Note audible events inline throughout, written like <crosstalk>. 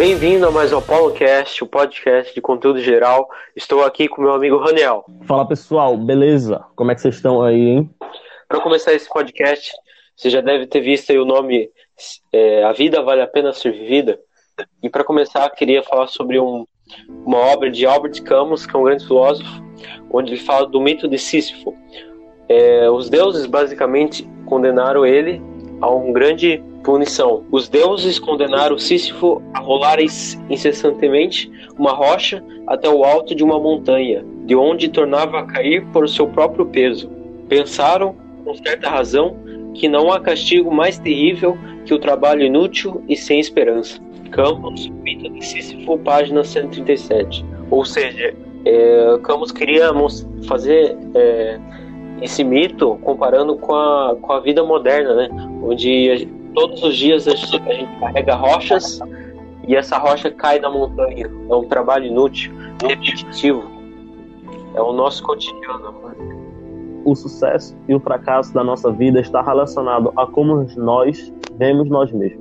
Bem-vindo a mais um ApolloCast, o podcast de conteúdo geral. Estou aqui com meu amigo Raniel. Fala pessoal, beleza? Como é que vocês estão aí, hein? Para começar esse podcast, você já deve ter visto aí o nome é, A Vida Vale a Pena Ser Vivida. E para começar, queria falar sobre um, uma obra de Albert Camus, que é um grande filósofo, onde ele fala do mito de Sísifo. É, os deuses basicamente condenaram ele a um grande punição. Os deuses condenaram Sísifo a rolar incessantemente uma rocha até o alto de uma montanha, de onde tornava a cair por seu próprio peso. Pensaram, com certa razão, que não há castigo mais terrível que o trabalho inútil e sem esperança. Campos, Mito de Sísifo, página 137. Ou seja, é, Camus queria fazer é, esse mito comparando com a, com a vida moderna, né? Onde todos os dias a gente, a gente carrega rochas e essa rocha cai da montanha. É um trabalho inútil, repetitivo. É o nosso cotidiano. O sucesso e o fracasso da nossa vida está relacionado a como nós vemos nós mesmos.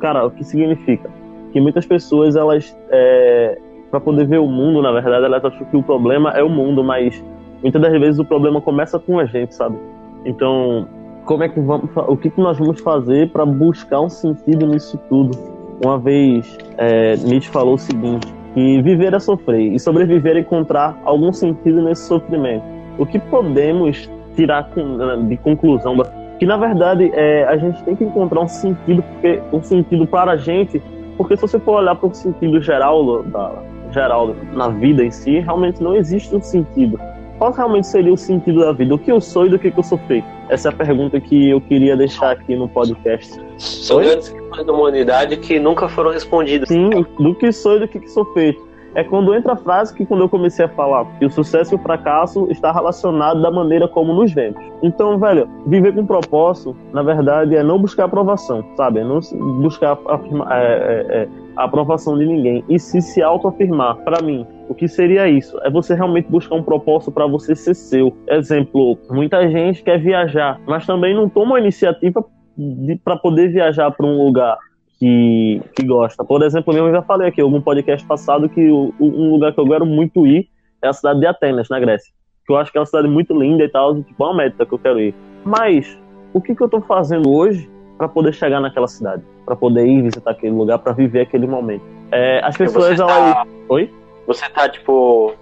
Cara, o que significa? Que muitas pessoas, elas, é, para poder ver o mundo, na verdade, elas acham que o problema é o mundo, mas muitas das vezes o problema começa com a gente, sabe? Então, como é que vamos, o que, que nós vamos fazer para buscar um sentido nisso tudo? Uma vez é, Nietzsche falou o seguinte: que viver é sofrer e sobreviver é encontrar algum sentido nesse sofrimento. O que podemos tirar de conclusão que na verdade é, a gente tem que encontrar um sentido porque um sentido para a gente porque se você for olhar para o sentido geral da geral na vida em si realmente não existe um sentido qual realmente seria o sentido da vida? O que eu sou e do que, eu sou feito? Essa é a pergunta que eu queria deixar aqui no podcast. São grandes questões da humanidade que nunca foram respondidas. Sim, do que sou e do que, que sou feito. É quando entra a frase que quando eu comecei a falar que o sucesso e o fracasso está relacionado da maneira como nos vemos. Então, velho, viver com propósito, na verdade, é não buscar aprovação, sabe? É não buscar afirma, é, é, é, a aprovação de ninguém. E se se autoafirmar, para mim, o que seria isso? É você realmente buscar um propósito para você ser seu. Exemplo, muita gente quer viajar, mas também não toma a iniciativa para poder viajar para um lugar que, que gosta. Por exemplo, eu já falei aqui algum podcast passado que o, um lugar que eu quero muito ir é a cidade de Atenas, na Grécia. Que eu acho que é uma cidade muito linda e tal, tipo, é uma meta que eu quero ir. Mas, o que, que eu estou fazendo hoje para poder chegar naquela cidade? Para poder ir visitar aquele lugar, para viver aquele momento? É, as pessoas, tá... Oi? você tá, tipo,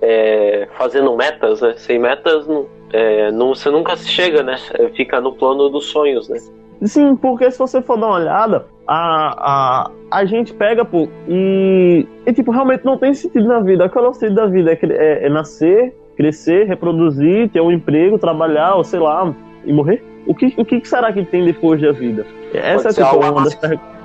é, fazendo metas, né? Sem metas, não, é, não, você nunca chega, né? Fica no plano dos sonhos, né? Sim, porque se você for dar uma olhada, a, a, a gente pega, pô, e, e tipo, realmente não tem sentido na vida. Qual é o sentido da vida? É, é, é nascer, crescer, reproduzir, ter um emprego, trabalhar, ou sei lá, e morrer? O que, o que será que tem depois da vida? Essa é, tipo, uma das,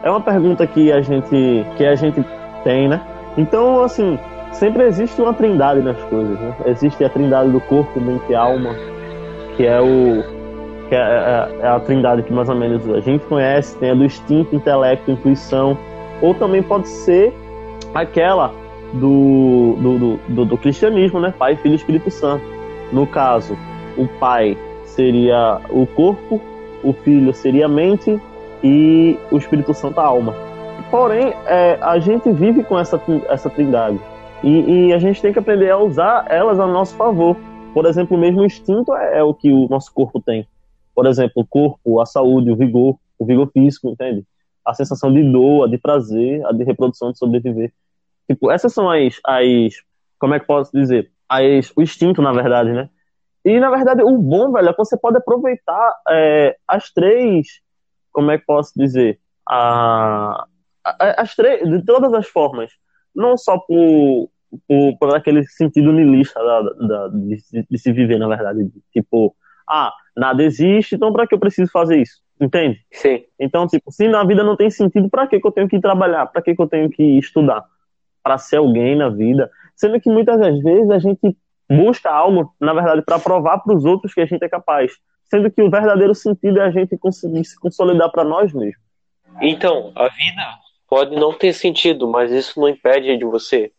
é uma pergunta que a gente que a gente tem, né? Então, assim, sempre existe uma trindade nas coisas, né? Existe a trindade do corpo, mente e alma, que é o que é, é, é, a trindade que mais ou menos a gente conhece, tem a do instinto, intelecto, intuição, ou também pode ser aquela do, do, do, do cristianismo, né? Pai, Filho e Espírito Santo. No caso, o pai seria o corpo, o filho seria a mente e o Espírito Santo a alma. Porém, é, a gente vive com essa, essa trindade. E, e, a gente tem que aprender a usar elas a nosso favor. Por exemplo, o mesmo instinto é, é, o que o nosso corpo tem. Por exemplo, o corpo, a saúde, o vigor, o vigor físico, entende? A sensação de dor, a de prazer, a de reprodução, de sobreviver. Tipo, essas são as, as como é que posso dizer? As, o instinto, na verdade, né? E, na verdade, o bom, velho, é que você pode aproveitar é, as três, como é que posso dizer? A, as três, de todas as formas, não só por, por, por aquele sentido nilista da, da, de, de, se viver, na verdade, tipo, ah, nada existe, então para que eu preciso fazer isso? Entende? Sim. Então, tipo, se na vida não tem sentido, para que, que eu tenho que trabalhar? Para que, que eu tenho que estudar? Para ser alguém na vida. Sendo que muitas das vezes a gente busca algo, na verdade, para provar para os outros que a gente é capaz. Sendo que o verdadeiro sentido é a gente conseguir se consolidar para nós mesmos. Então, a vida pode não ter sentido, mas isso não impede de você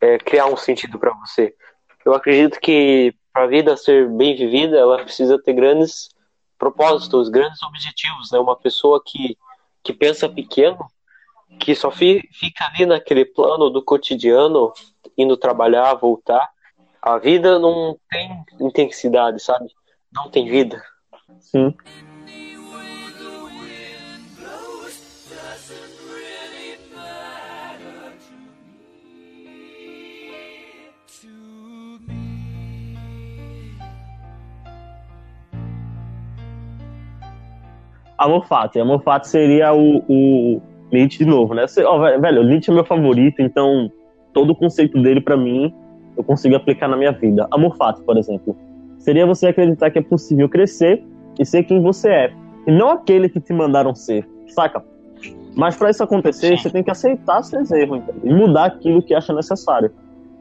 é, criar um sentido para você. Eu acredito que para a vida ser bem vivida, ela precisa ter grandes propósitos, grandes objetivos. Né? Uma pessoa que, que pensa pequeno, que só fi, fica ali naquele plano do cotidiano, indo trabalhar, voltar. A vida não tem intensidade, sabe? Não tem vida. Sim. Amor Fati. Amor Fati seria o, o Nietzsche de novo, né? Você, ó, velho, o Nietzsche é meu favorito, então todo o conceito dele, para mim, eu consigo aplicar na minha vida. Amor Fati, por exemplo. Seria você acreditar que é possível crescer e ser quem você é. E não aquele que te mandaram ser, saca? Mas para isso acontecer, você tem que aceitar seus erros e mudar aquilo que acha necessário.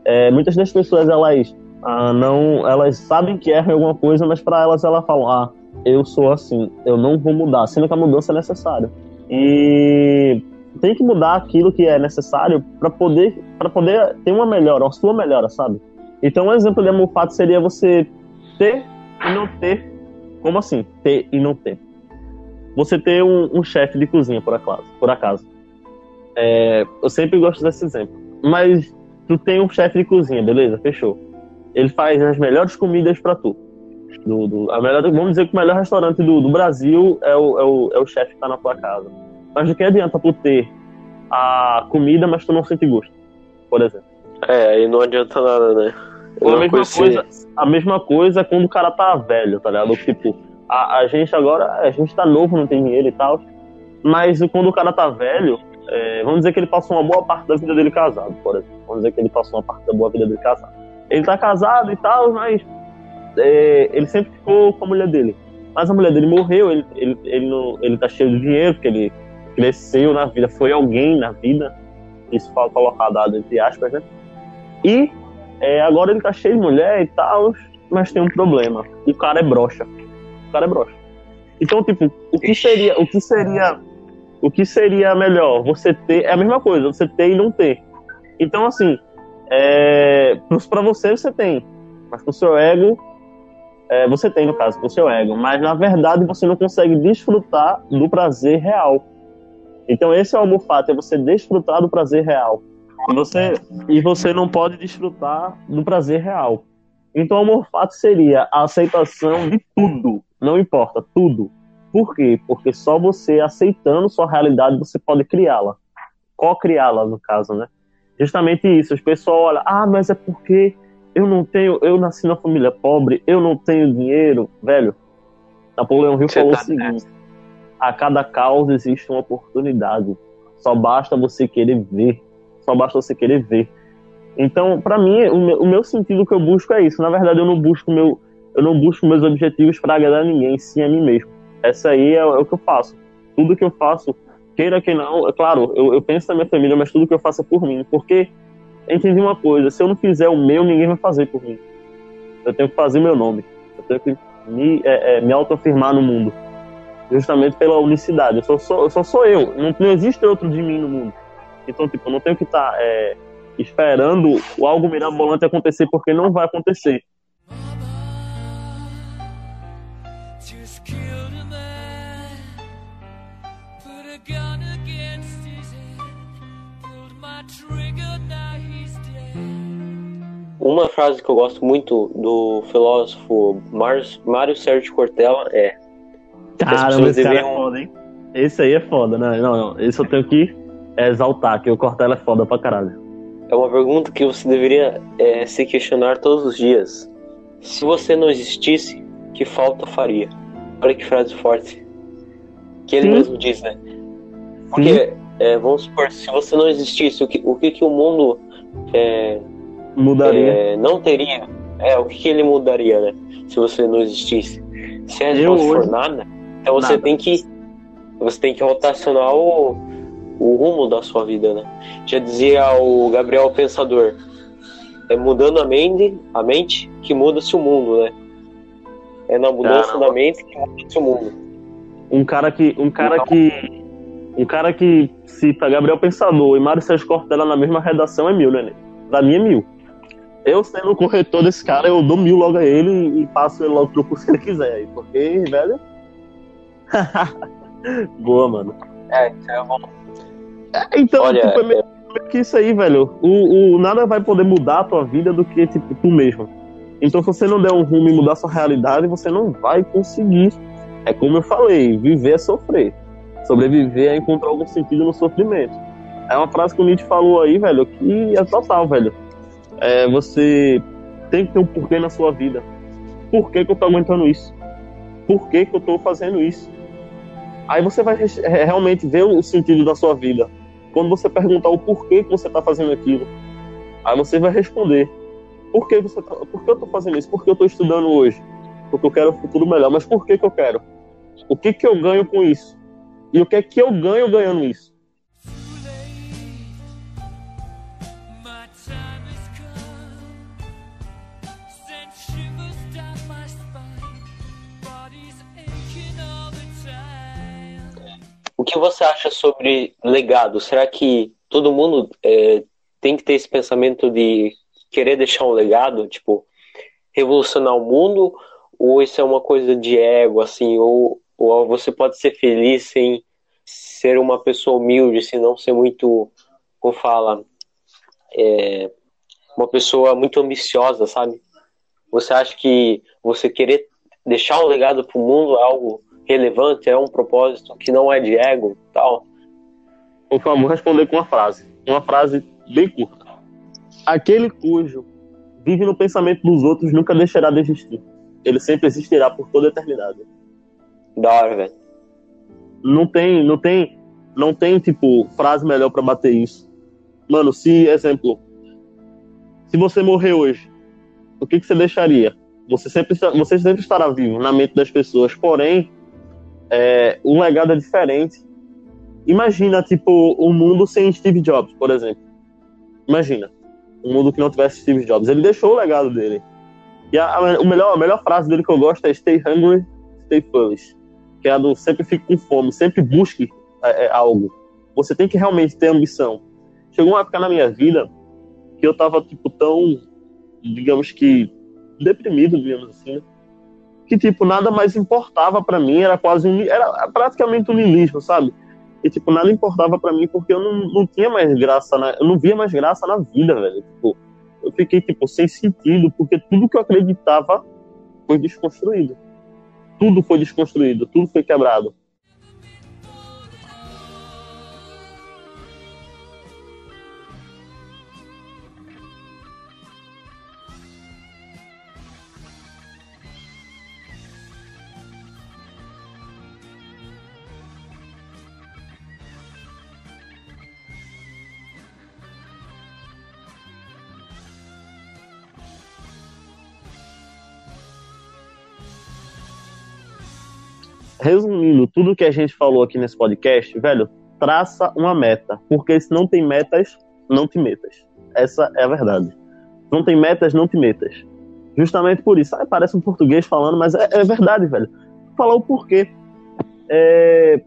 É, muitas das pessoas, elas ah, não, elas sabem que erram alguma coisa, mas para elas, elas falam, ah, eu sou assim, eu não vou mudar, sendo que a mudança é necessária. E tem que mudar aquilo que é necessário para poder para poder ter uma melhora, uma sua melhora, sabe? Então, um exemplo de amor fato seria você ter e não ter. Como assim? Ter e não ter. Você ter um, um chefe de cozinha, por acaso. Por acaso. É, eu sempre gosto desse exemplo. Mas tu tem um chefe de cozinha, beleza? Fechou. Ele faz as melhores comidas para tu. Do, do, a melhor, vamos dizer que o melhor restaurante do, do Brasil é o, é o, é o chefe que está na tua casa. Mas de que adianta tu ter a comida, mas tu não sente gosto, por exemplo? É, aí não adianta nada, né? a mesma, coisa, a mesma coisa é quando o cara tá velho, tá ligado? Tipo, a, a gente agora, a gente tá novo, não tem dinheiro e tal, mas quando o cara tá velho, é, vamos dizer que ele passou uma boa parte da vida dele casado, por exemplo. Vamos dizer que ele passou uma parte da boa vida dele casado. Ele tá casado e tal, mas é, ele sempre ficou com a mulher dele. Mas a mulher dele morreu, ele, ele, ele, não, ele tá cheio de dinheiro, porque ele cresceu na vida, foi alguém na vida, isso foi colocado entre aspas, né? E é, agora ele tá cheio de mulher e tal, mas tem um problema. O cara é broxa. O cara é broxa. Então, tipo, o que seria, o que seria, o que seria melhor? Você ter, é a mesma coisa, você ter e não ter. Então, assim, é, para você você tem, mas pro seu ego é, você tem, no caso, pro seu ego, mas na verdade você não consegue desfrutar do prazer real. Então esse é o amor fato, é você desfrutar do prazer real. E você, e você não pode desfrutar do prazer real. Então o amor fato seria a aceitação de tudo, não importa, tudo. Por quê? Porque só você aceitando sua realidade você pode criá-la. Co-criá-la, no caso, né? Justamente isso. As pessoas olham, ah, mas é porque eu não tenho, eu nasci na família pobre, eu não tenho dinheiro, velho. Napoleão Hill falou tá o seguinte: a cada causa existe uma oportunidade. Só basta você querer ver. Só basta você querer ver. Então, para mim, o meu, o meu, sentido que eu busco é isso. Na verdade, eu não busco meu, eu não busco meus objetivos para agradar ninguém, sim a mim mesmo. Essa aí é, é, o que eu faço. Tudo que eu faço, queira que não, é claro, eu, eu penso na minha família, mas tudo que eu faço é por mim, porque entendi uma coisa: se eu não fizer o meu, ninguém vai fazer por mim. Eu tenho que fazer meu nome. Eu tenho que me, é, é, me autoafirmar no mundo. Justamente pela unicidade. Eu só sou, eu só sou eu. Não, não existe outro de mim no mundo. Então, tipo, eu não tenho que estar tá, é, esperando algo mirabolante acontecer, porque não vai acontecer. Uma frase que eu gosto muito do filósofo Mário Sérgio Cortella é. Caramba, esse cara é foda, hein? Esse aí é foda, né? Não, não. Esse eu tenho que exaltar, que o Cortella é foda pra caralho. É uma pergunta que você deveria é, se questionar todos os dias. Se você não existisse, que falta faria? Olha que frase forte. Que ele Sim. mesmo diz, né? Porque, é, vamos supor, se você não existisse, o que o, que, que o mundo é, Mudaria. É, não teria. É, o que, que, ele mudaria, né? Se você não existisse. Se a gente não for nada, então você nada. tem que. Você tem que rotacionar o, o rumo da sua vida, né? Já dizia o Gabriel Pensador. É mudando a mente, a mente que muda-se o mundo, né? É na mudança da mente que muda-se o mundo. Um cara que. Um cara então, que. Um cara que cita Gabriel Pensador e Mário Sérgio Cortella na mesma redação é mil, né? Pra mim é mil. Eu, sendo o corretor desse cara, eu dou mil logo a ele e passo ele logo pro curso que ele quiser. Aí, porque, velho. <laughs> Boa, mano. É, isso é bom. É, então, Olha, tipo, é meio que isso aí, velho. O, o, nada vai poder mudar a tua vida do que tipo, tu mesmo. Então, se você não der um rumo e mudar sua realidade, você não vai conseguir. É como eu falei, viver é sofrer. Sobreviver é encontrar algum sentido no sofrimento. É uma frase que o Nietzsche falou aí, velho, que é total, velho. É, você tem que ter um porquê na sua vida. Por que, que eu tô aguentando isso? Por que, que eu tô fazendo isso? Aí você vai realmente ver o sentido da sua vida. Quando você perguntar o porquê que você está fazendo aquilo, aí você vai responder. Por que, você tá, por que eu estou fazendo isso? Por que eu estou estudando hoje? Porque eu quero um futuro melhor. Mas por que, que eu quero? O que, que eu ganho com isso? E o que é que eu ganho ganhando isso? Que você acha sobre legado? Será que todo mundo é, tem que ter esse pensamento de querer deixar um legado, tipo, revolucionar o mundo? Ou isso é uma coisa de ego, assim? Ou, ou você pode ser feliz sem ser uma pessoa humilde, sem não ser muito, como fala, é, uma pessoa muito ambiciosa, sabe? Você acha que você querer deixar um legado para o mundo é algo relevante, é um propósito que não é de ego tal? Por favor, responder com uma frase. Uma frase bem curta. Aquele cujo vive no pensamento dos outros nunca deixará de existir. Ele sempre existirá por toda a eternidade. Da hora, velho. Não tem, não tem, não tem tipo frase melhor para bater isso. Mano, se exemplo, se você morrer hoje, o que, que você deixaria? Você sempre, você sempre estará vivo na mente das pessoas, porém é, um legado é diferente. Imagina, tipo, um mundo sem Steve Jobs, por exemplo. Imagina. Um mundo que não tivesse Steve Jobs. Ele deixou o legado dele. E a, a, melhor, a melhor frase dele que eu gosto é Stay hungry, stay foolish. Que é a do sempre fique com fome, sempre busque é, é, algo. Você tem que realmente ter ambição. Chegou uma época na minha vida que eu tava, tipo, tão, digamos que, deprimido, digamos assim, né? Que tipo nada mais importava para mim, era quase um, era praticamente um niilismo, sabe? E tipo nada importava para mim porque eu não, não tinha mais graça, na, eu não via mais graça na vida, velho. Tipo, eu fiquei tipo sem sentido porque tudo que eu acreditava foi desconstruído. Tudo foi desconstruído, tudo foi quebrado. Resumindo tudo que a gente falou aqui nesse podcast, velho, traça uma meta. Porque se não tem metas, não te metas. Essa é a verdade. Não tem metas, não te metas. Justamente por isso. Ah, parece um português falando, mas é, é verdade, velho. Falar o porquê. É...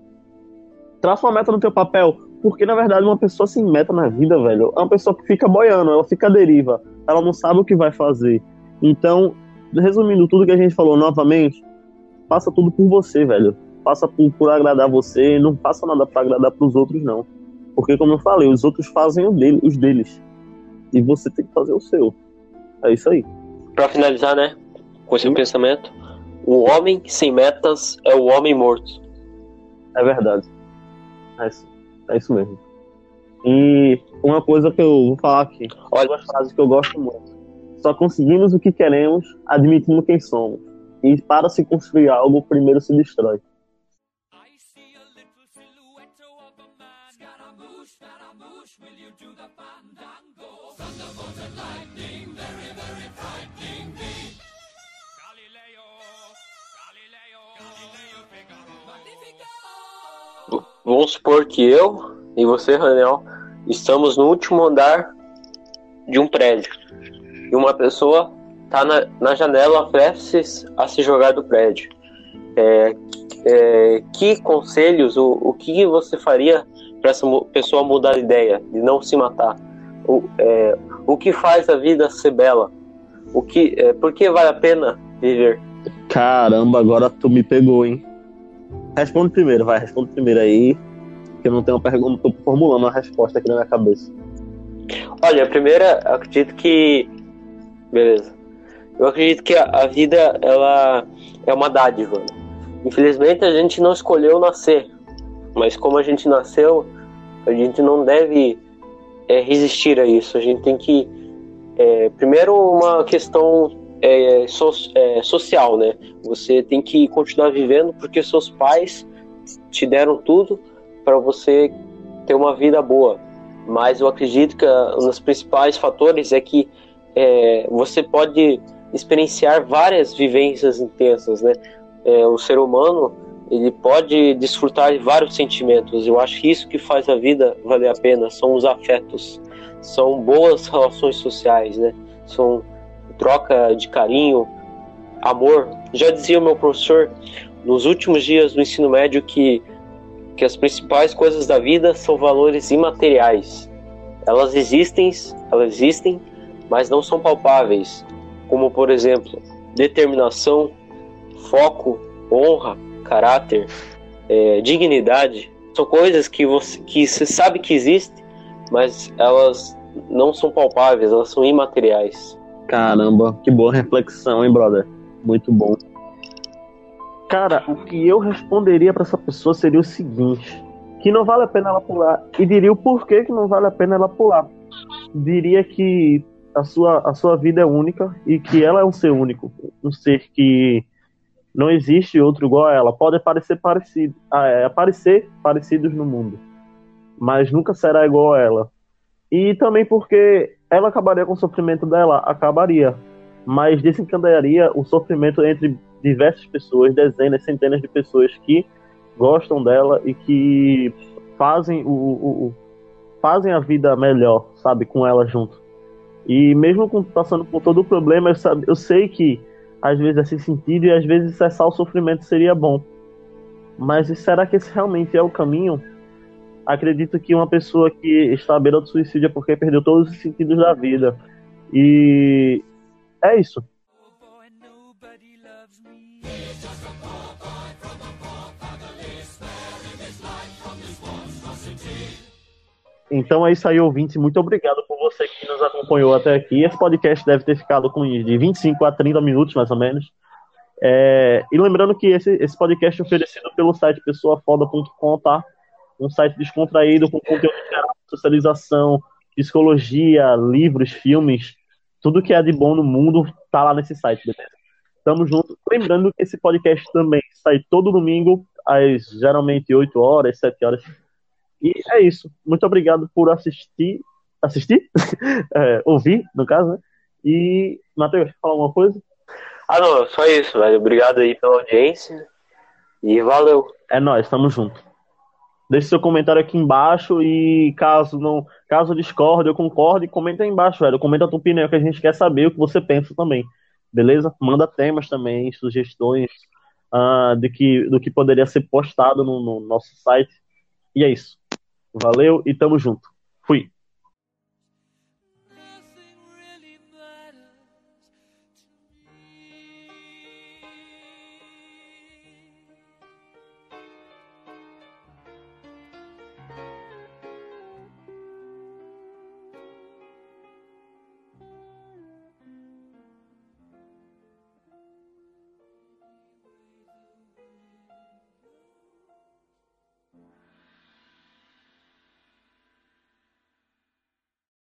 Traça uma meta no teu papel. Porque, na verdade, uma pessoa sem meta na vida, velho, é uma pessoa que fica boiando, ela fica à deriva. Ela não sabe o que vai fazer. Então, resumindo tudo que a gente falou novamente, faça tudo por você, velho. Faça por, por agradar você, não faça nada para agradar pros outros, não. Porque, como eu falei, os outros fazem o dele, os deles. E você tem que fazer o seu. É isso aí. Para finalizar, né, com esse Sim. pensamento, o homem sem metas é o homem morto. É verdade. É isso, é isso mesmo. E uma coisa que eu vou falar aqui, olha uma frase que eu gosto muito. Só conseguimos o que queremos admitindo quem somos. E para se construir algo, primeiro se destrói. Vamos supor que eu e você, Raniel, estamos no último andar de um prédio. E uma pessoa tá na, na janela prestes a se jogar do prédio. É, é, que conselhos, o, o que você faria para essa pessoa mudar de ideia, de não se matar? O, é, o que faz a vida ser bela? O que, é, por que vale a pena viver? Caramba, agora tu me pegou, hein? Responde primeiro, vai, responde primeiro aí. que eu não tenho uma pergunta, tô formulando uma resposta aqui na minha cabeça. Olha, a primeira, acredito que. Beleza. Eu acredito que a, a vida, ela é uma dádiva. Infelizmente, a gente não escolheu nascer. Mas como a gente nasceu, a gente não deve é, resistir a isso. A gente tem que. É, primeiro, uma questão é, so, é, social, né? Você tem que continuar vivendo porque seus pais te deram tudo para você ter uma vida boa. Mas eu acredito que um dos principais fatores é que é, você pode experienciar várias vivências intensas, né? É, o ser humano ele pode desfrutar de vários sentimentos. Eu acho que isso que faz a vida valer a pena são os afetos, são boas relações sociais, né? São troca de carinho, amor. Já dizia o meu professor nos últimos dias do ensino médio que, que as principais coisas da vida são valores imateriais. Elas existem, elas existem, mas não são palpáveis, como por exemplo, determinação, foco, honra, caráter, é, dignidade. São coisas que você, que você sabe que existem, mas elas não são palpáveis, elas são imateriais. Caramba, que boa reflexão, hein, brother? Muito bom. Cara, o que eu responderia para essa pessoa seria o seguinte: que não vale a pena ela pular. E diria o porquê que não vale a pena ela pular. Diria que a sua, a sua vida é única e que ela é um ser único. Um ser que não existe outro igual a ela. Pode parecer parecido, ah, é, aparecer parecidos no mundo, mas nunca será igual a ela. E também porque ela acabaria com o sofrimento dela, acabaria, mas desencadearia o sofrimento entre diversas pessoas, dezenas, centenas de pessoas que gostam dela e que fazem o, o, o fazem a vida melhor, sabe, com ela junto. E mesmo com, passando por todo o problema, eu, sabe, eu sei que às vezes é sem sentido e às vezes cessar o sofrimento seria bom. Mas será que esse realmente é o caminho? acredito que uma pessoa que está à beira do suicídio é porque perdeu todos os sentidos da vida. E é isso. Então é isso aí, ouvinte. Muito obrigado por você que nos acompanhou até aqui. Esse podcast deve ter ficado com de 25 a 30 minutos, mais ou menos. É... E lembrando que esse, esse podcast é oferecido pelo site pessoafoda.com, tá? um site descontraído com conteúdo de socialização, psicologia, livros, filmes, tudo que é de bom no mundo tá lá nesse site, beleza? Tamo junto. Lembrando que esse podcast também sai todo domingo, às geralmente 8 horas, 7 horas. E é isso. Muito obrigado por assistir. Assistir? <laughs> é, ouvir, no caso, né? E, Matheus, fala alguma coisa? Ah, não, só isso, velho. Obrigado aí pela audiência. E valeu. É nóis, tamo junto. Deixe seu comentário aqui embaixo e caso não, caso discorde ou concorde, comenta aí embaixo, velho. Comenta a tua opinião que a gente quer saber o que você pensa também. Beleza? Manda temas também, sugestões uh, de que, do que poderia ser postado no, no nosso site. E é isso. Valeu e tamo junto.